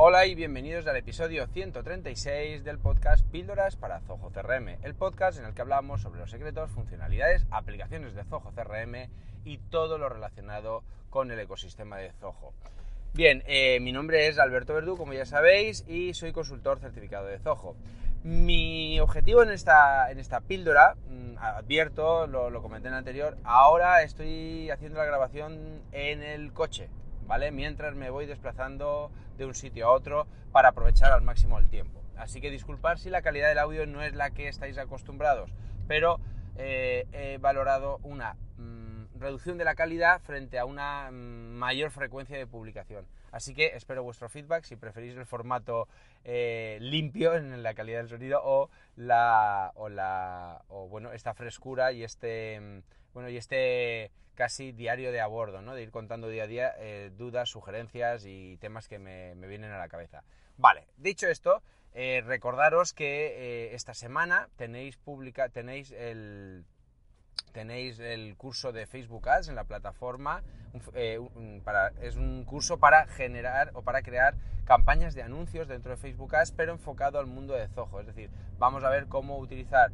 Hola y bienvenidos al episodio 136 del podcast Píldoras para Zoho CRM, el podcast en el que hablamos sobre los secretos, funcionalidades, aplicaciones de Zoho CRM y todo lo relacionado con el ecosistema de Zoho. Bien, eh, mi nombre es Alberto Verdú, como ya sabéis, y soy consultor certificado de Zoho. Mi objetivo en esta, en esta píldora, mm, advierto, lo, comenté en anterior, ahora estoy haciendo la grabación en el coche, ¿vale? Mientras me voy desplazando de un sitio a otro para aprovechar al máximo el tiempo. Así que disculpar si la calidad del audio no es la que estáis acostumbrados, pero eh, he valorado una mm, reducción de la calidad frente a una mm, mayor frecuencia de publicación. Así que espero vuestro feedback si preferís el formato eh, limpio en la calidad del sonido o la o bueno esta frescura y este mm, bueno y este casi diario de a bordo, ¿no? De ir contando día a día eh, dudas, sugerencias y temas que me, vienen a la cabeza. Vale, dicho esto, eh, recordaros que eh, esta semana tenéis publica, tenéis el tenéis el curso de Facebook Ads en la plataforma. para, es un curso para generar o para crear campañas de anuncios dentro de Facebook Ads, pero enfocado al mundo de Zoho. Es decir, vamos a ver cómo utilizar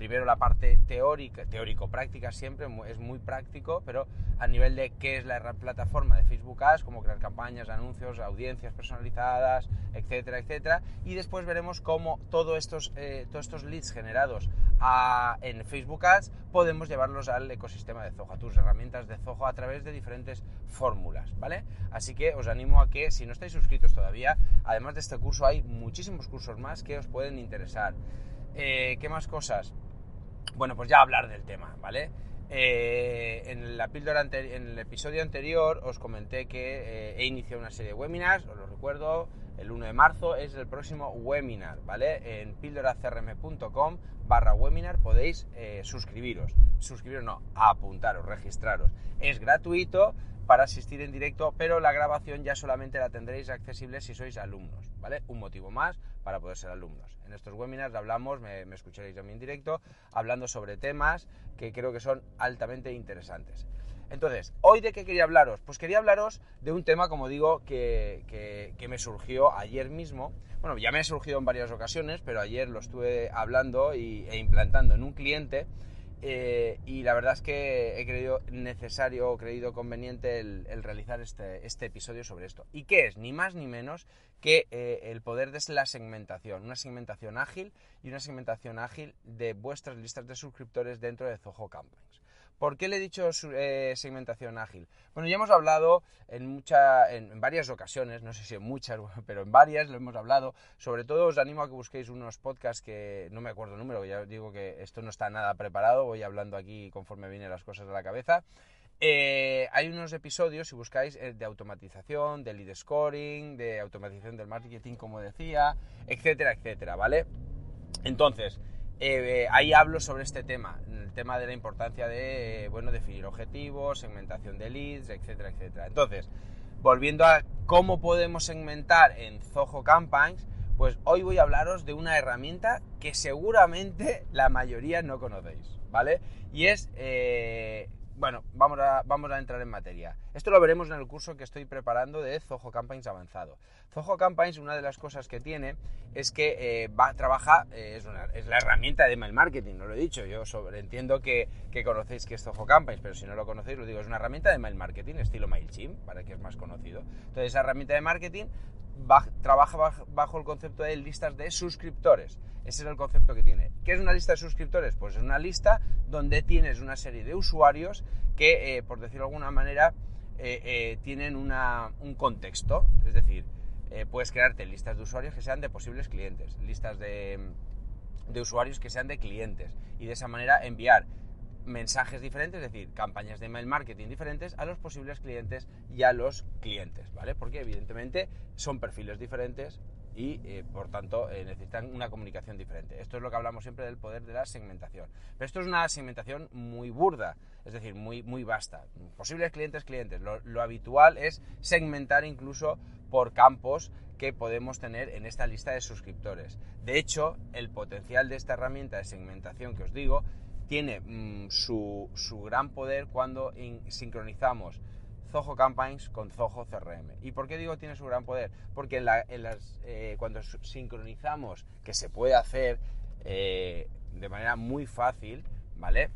primero la parte teórica, teórico-práctica siempre, es muy práctico, pero a nivel de qué es la plataforma de Facebook Ads, cómo crear campañas, anuncios, audiencias personalizadas, etcétera, etcétera. Y después veremos cómo todos estos, eh, todos estos leads generados en Facebook Ads podemos llevarlos al ecosistema de Zoho, a tus herramientas de Zoho a través de diferentes fórmulas, ¿vale? Así que os animo a que si no estáis suscritos todavía, además de este curso hay muchísimos cursos más que os pueden interesar. Eh, ¿Qué más cosas? Bueno, pues ya hablar del tema, ¿vale? Eh, en, la el episodio anterior os comenté que eh, he iniciado una serie de webinars, os lo recuerdo, el 1 de marzo es el próximo webinar, ¿vale? En píldoracrm.com barra webinar podéis eh, suscribiros, suscribiros no, apuntaros, registraros. Es gratuito para asistir en directo, pero la grabación ya solamente la tendréis accesible si sois alumnos, ¿vale? Un motivo más para poder ser alumnos. En estos webinars hablamos, me, escucharéis también en directo, hablando sobre temas que creo que son altamente interesantes. Entonces, ¿hoy de qué quería hablaros? Pues quería hablaros de un tema, como digo, que, me surgió ayer mismo. Bueno, ya me ha surgido en varias ocasiones, pero ayer lo estuve hablando y, e implantando en un cliente eh, y la verdad es que he creído necesario o creído conveniente el, realizar este, este, episodio sobre esto. ¿Y qué es? Ni más ni menos que eh, el poder de la segmentación, una segmentación ágil y una segmentación ágil de vuestras listas de suscriptores dentro de Zoho Campaigns. ¿Por qué le he dicho eh, segmentación ágil? Bueno, ya hemos hablado en, mucha, en, varias ocasiones, no sé si en muchas, pero en varias lo hemos hablado. Sobre todo os animo a que busquéis unos podcasts que no me acuerdo el número, ya digo que esto no está nada preparado, voy hablando aquí conforme vienen las cosas de la cabeza. Eh, hay unos episodios, si buscáis, eh, de automatización, de lead scoring, de automatización del marketing, como decía, etcétera, etcétera, ¿vale? Entonces, eh, ahí hablo sobre este tema, el tema de la importancia de, bueno, definir objetivos, segmentación de leads, etcétera, etcétera. Entonces, volviendo a cómo podemos segmentar en Zoho Campaigns, pues hoy voy a hablaros de una herramienta que seguramente la mayoría no conocéis, ¿vale? Y es eh, bueno, vamos a, vamos a entrar en materia. Esto lo veremos en el curso que estoy preparando de Zoho Campaigns avanzado. Zoho Campaigns, una de las cosas que tiene es que eh, va, trabaja, eh, es, la herramienta de email marketing, no lo he dicho, yo entiendo que, conocéis que es Zoho Campaigns, pero si no lo conocéis, lo digo, es una herramienta de email marketing, estilo MailChimp, para que es más conocido. Entonces, esa herramienta de marketing trabaja bajo el concepto de listas de suscriptores. Ese es el concepto que tiene. ¿Qué es una lista de suscriptores? Pues es una lista donde tienes una serie de usuarios que, eh, por decirlo de alguna manera, eh, eh, tienen un contexto. Es decir, puedes crearte listas de usuarios que sean de posibles clientes, listas de, de usuarios que sean de clientes y de esa manera enviar mensajes diferentes, es decir, campañas de email marketing diferentes a los posibles clientes y a los clientes, ¿vale? Porque evidentemente son perfiles diferentes y eh, por tanto eh, necesitan una comunicación diferente. Esto es lo que hablamos siempre del poder de la segmentación. Pero esto es una segmentación muy burda, es decir, muy, muy vasta. Posibles clientes, clientes. Lo, habitual es segmentar incluso por campos que podemos tener en esta lista de suscriptores. De hecho, el potencial de esta herramienta de segmentación que os digo tiene mm, su, gran poder cuando sincronizamos Zoho Campaigns con Zoho CRM. ¿Y por qué digo tiene su gran poder? Porque en las, eh, cuando sincronizamos, que se puede hacer eh, de manera muy fácil, ¿vale?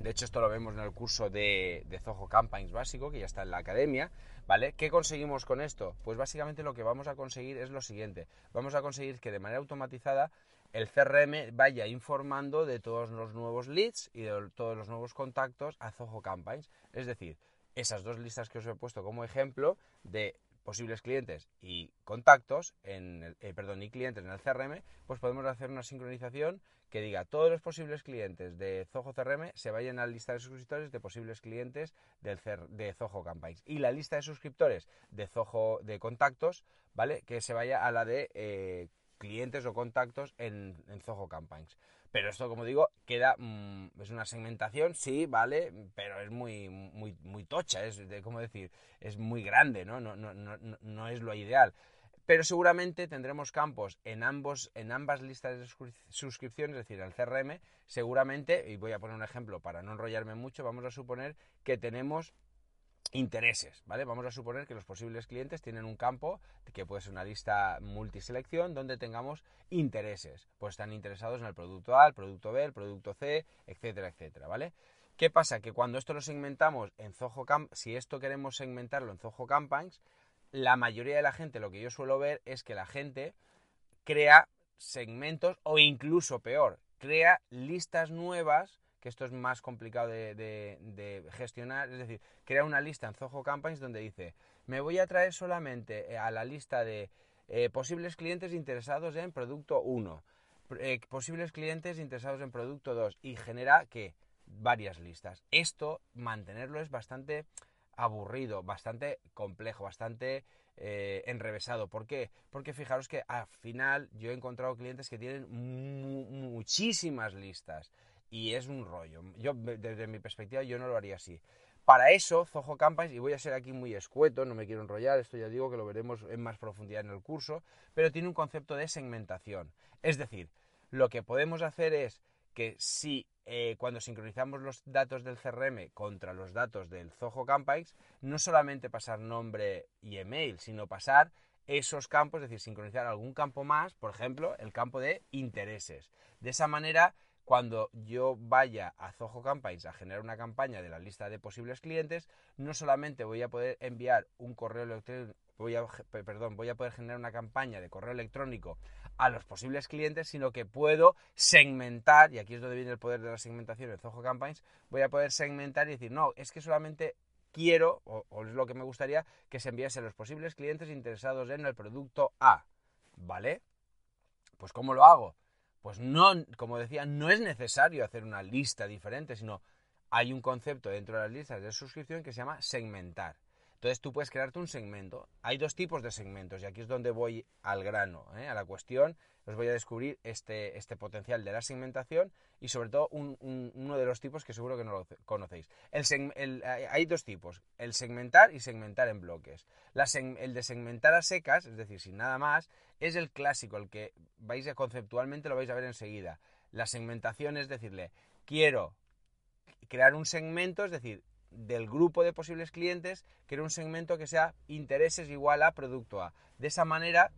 De hecho, esto lo vemos en el curso de, de Zoho Campaigns básico, que ya está en la academia, ¿vale? ¿Qué conseguimos con esto? Pues básicamente lo que vamos a conseguir es lo siguiente. Vamos a conseguir que de manera automatizada el CRM vaya informando de todos los nuevos leads y de todos los nuevos contactos a Zoho Campaigns. Es decir, esas dos listas que os he puesto como ejemplo de posibles clientes y contactos en eh, perdón, y clientes en el CRM, pues podemos hacer una sincronización que diga todos los posibles clientes de Zoho CRM se vayan a la lista de suscriptores de posibles clientes del de Zoho Campaigns y la lista de suscriptores de Zoho de contactos, ¿vale? Que se vaya a la de eh, clientes o contactos en, en Zoho Campaigns. Pero esto, como digo, queda. Mm, es una segmentación, sí, vale, pero es muy, muy, muy tocha, es de, ¿cómo decir? Es muy grande, ¿no? No, no, no, no es lo ideal. Pero seguramente tendremos campos en, ambos, en ambas listas de suscripciones, es decir, el CRM, seguramente, y voy a poner un ejemplo para no enrollarme mucho, vamos a suponer que tenemos intereses, ¿vale? Vamos a suponer que los posibles clientes tienen un campo que puede ser una lista multiselección donde tengamos intereses, pues están interesados en el producto A, el producto B, el producto C, etcétera, etcétera, ¿vale? ¿Qué pasa? Que cuando esto lo segmentamos en Zoho Camp, si esto queremos segmentarlo en Zoho Campaigns, la mayoría de la gente, lo que yo suelo ver es que la gente crea segmentos o incluso peor, crea listas nuevas que esto es más complicado de, gestionar, es decir, crea una lista en Zoho Campaigns donde dice, me voy a traer solamente eh, a la lista de eh, posibles clientes interesados en producto 1, eh, posibles clientes interesados en producto 2 y genera que varias listas. Esto, mantenerlo es bastante aburrido, bastante complejo, bastante enrevesado. ¿Por qué? Porque fijaros que al final yo he encontrado clientes que tienen muchísimas listas y es un rollo. Yo, desde mi perspectiva, yo no lo haría así. Para eso, Zoho Campaigns, y voy a ser aquí muy escueto, no me quiero enrollar, esto ya digo que lo veremos en más profundidad en el curso, pero tiene un concepto de segmentación. Es decir, lo que podemos hacer es que si eh, cuando sincronizamos los datos del CRM contra los datos del Zoho Campaigns, no solamente pasar nombre y email, sino pasar esos campos, es decir, sincronizar algún campo más, por ejemplo, el campo de intereses. De esa manera cuando yo vaya a Zoho Campaigns a generar una campaña de la lista de posibles clientes, no solamente voy a poder enviar un correo electrónico, voy a, perdón, voy a poder generar una campaña de correo electrónico a los posibles clientes, sino que puedo segmentar, y aquí es donde viene el poder de la segmentación en Zoho Campaigns, voy a poder segmentar y decir, no, es que solamente quiero, o, o es lo que me gustaría, que se enviase a los posibles clientes interesados en el producto A, ¿vale? Pues ¿cómo lo hago? Pues no, como decía, no es necesario hacer una lista diferente, sino hay un concepto dentro de las listas de suscripción que se llama segmentar. Entonces tú puedes crearte un segmento. Hay dos tipos de segmentos y aquí es donde voy al grano, ¿eh? a la cuestión. Os voy a descubrir este, este potencial de la segmentación y sobre todo uno de los tipos que seguro que no lo conocéis. Hay dos tipos, el segmentar y segmentar en bloques. el de segmentar a secas, es decir, sin nada más, es el clásico, el que vais a conceptualmente lo vais a ver enseguida. La segmentación es decirle, quiero crear un segmento, es decir, del grupo de posibles clientes, quiero un segmento que sea intereses igual a producto A. De esa manera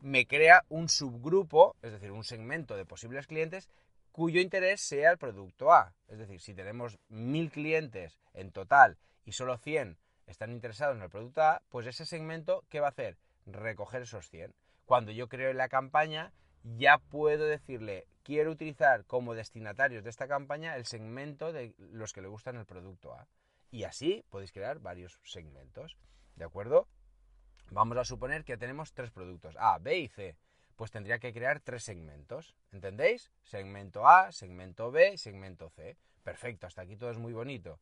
me crea un subgrupo, es decir, un segmento de posibles clientes cuyo interés sea el producto A. Es decir, si tenemos mil clientes en total y solo 100 están interesados en el producto A, pues ese segmento, ¿qué va a hacer? Recoger esos 100. Cuando yo creo la campaña, ya puedo decirle, quiero utilizar como destinatarios de esta campaña el segmento de los que le gustan el producto A. Y así podéis crear varios segmentos. ¿De acuerdo? Vamos a suponer que tenemos tres productos, A, B y C. pues tendría que crear tres segmentos. ¿Entendéis? Segmento A, segmento B, segmento C. Perfecto, hasta aquí todo es muy bonito.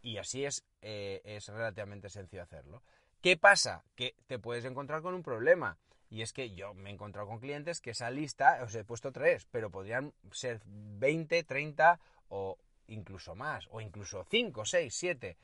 Y así es, eh, es relativamente sencillo hacerlo. ¿Qué pasa? Que te puedes encontrar con un problema. Y es que yo me he encontrado con clientes que esa lista, os he puesto tres, pero podrían ser 20, 30 o incluso más, o incluso 5, 6, 7.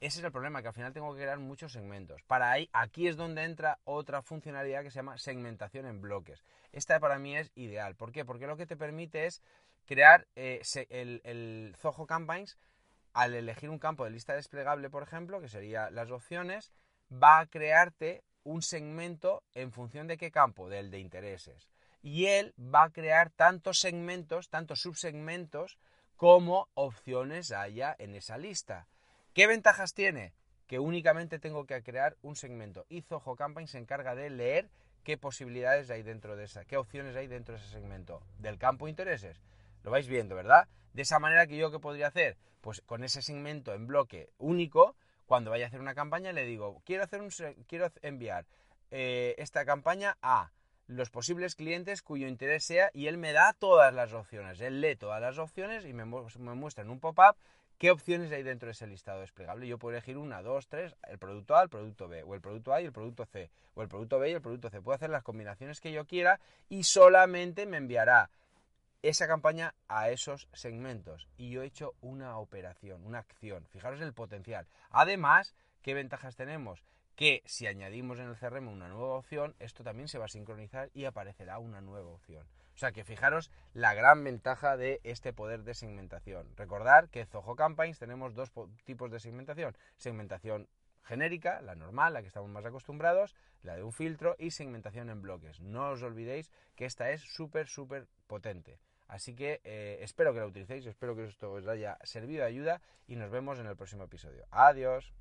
Ese es el problema, que al final tengo que crear muchos segmentos. Para ahí, aquí es donde entra otra funcionalidad que se llama segmentación en bloques. Esta para mí es ideal. ¿Por qué? Porque lo que te permite es crear eh, el, el Zoho Campaigns al elegir un campo de lista desplegable, por ejemplo, que sería las opciones, va a crearte un segmento en función de qué campo, del de intereses. Y él va a crear tantos segmentos, tantos subsegmentos, como opciones haya en esa lista. ¿Qué ventajas tiene? Que únicamente tengo que crear un segmento y Zoho Campaign se encarga de leer qué posibilidades hay dentro de esa, qué opciones hay dentro de ese segmento del campo intereses. Lo vais viendo, ¿verdad? De esa manera que yo qué podría hacer, pues con ese segmento en bloque único, cuando vaya a hacer una campaña le digo, quiero hacer quiero enviar eh, esta campaña a los posibles clientes cuyo interés sea y él me da todas las opciones. Él lee todas las opciones y me, me muestra en un pop-up qué opciones hay dentro de ese listado desplegable. Yo puedo elegir una, dos, tres, el producto A, el producto B, o el producto A y el producto C, o el producto B y el producto C. Puedo hacer las combinaciones que yo quiera y solamente me enviará esa campaña a esos segmentos. Y yo he hecho una operación, una acción. Fijaros el potencial. Además, ¿qué ventajas tenemos? Que si añadimos en el CRM una nueva opción, esto también se va a sincronizar y aparecerá una nueva opción. O sea que fijaros la gran ventaja de este poder de segmentación. Recordar que Zoho Campaigns tenemos dos tipos de segmentación. Segmentación genérica, la normal, la que estamos más acostumbrados, la de un filtro y segmentación en bloques. No os olvidéis que esta es súper, súper potente. Así que eh, espero que la utilicéis, espero que esto os haya servido de ayuda y nos vemos en el próximo episodio. Adiós.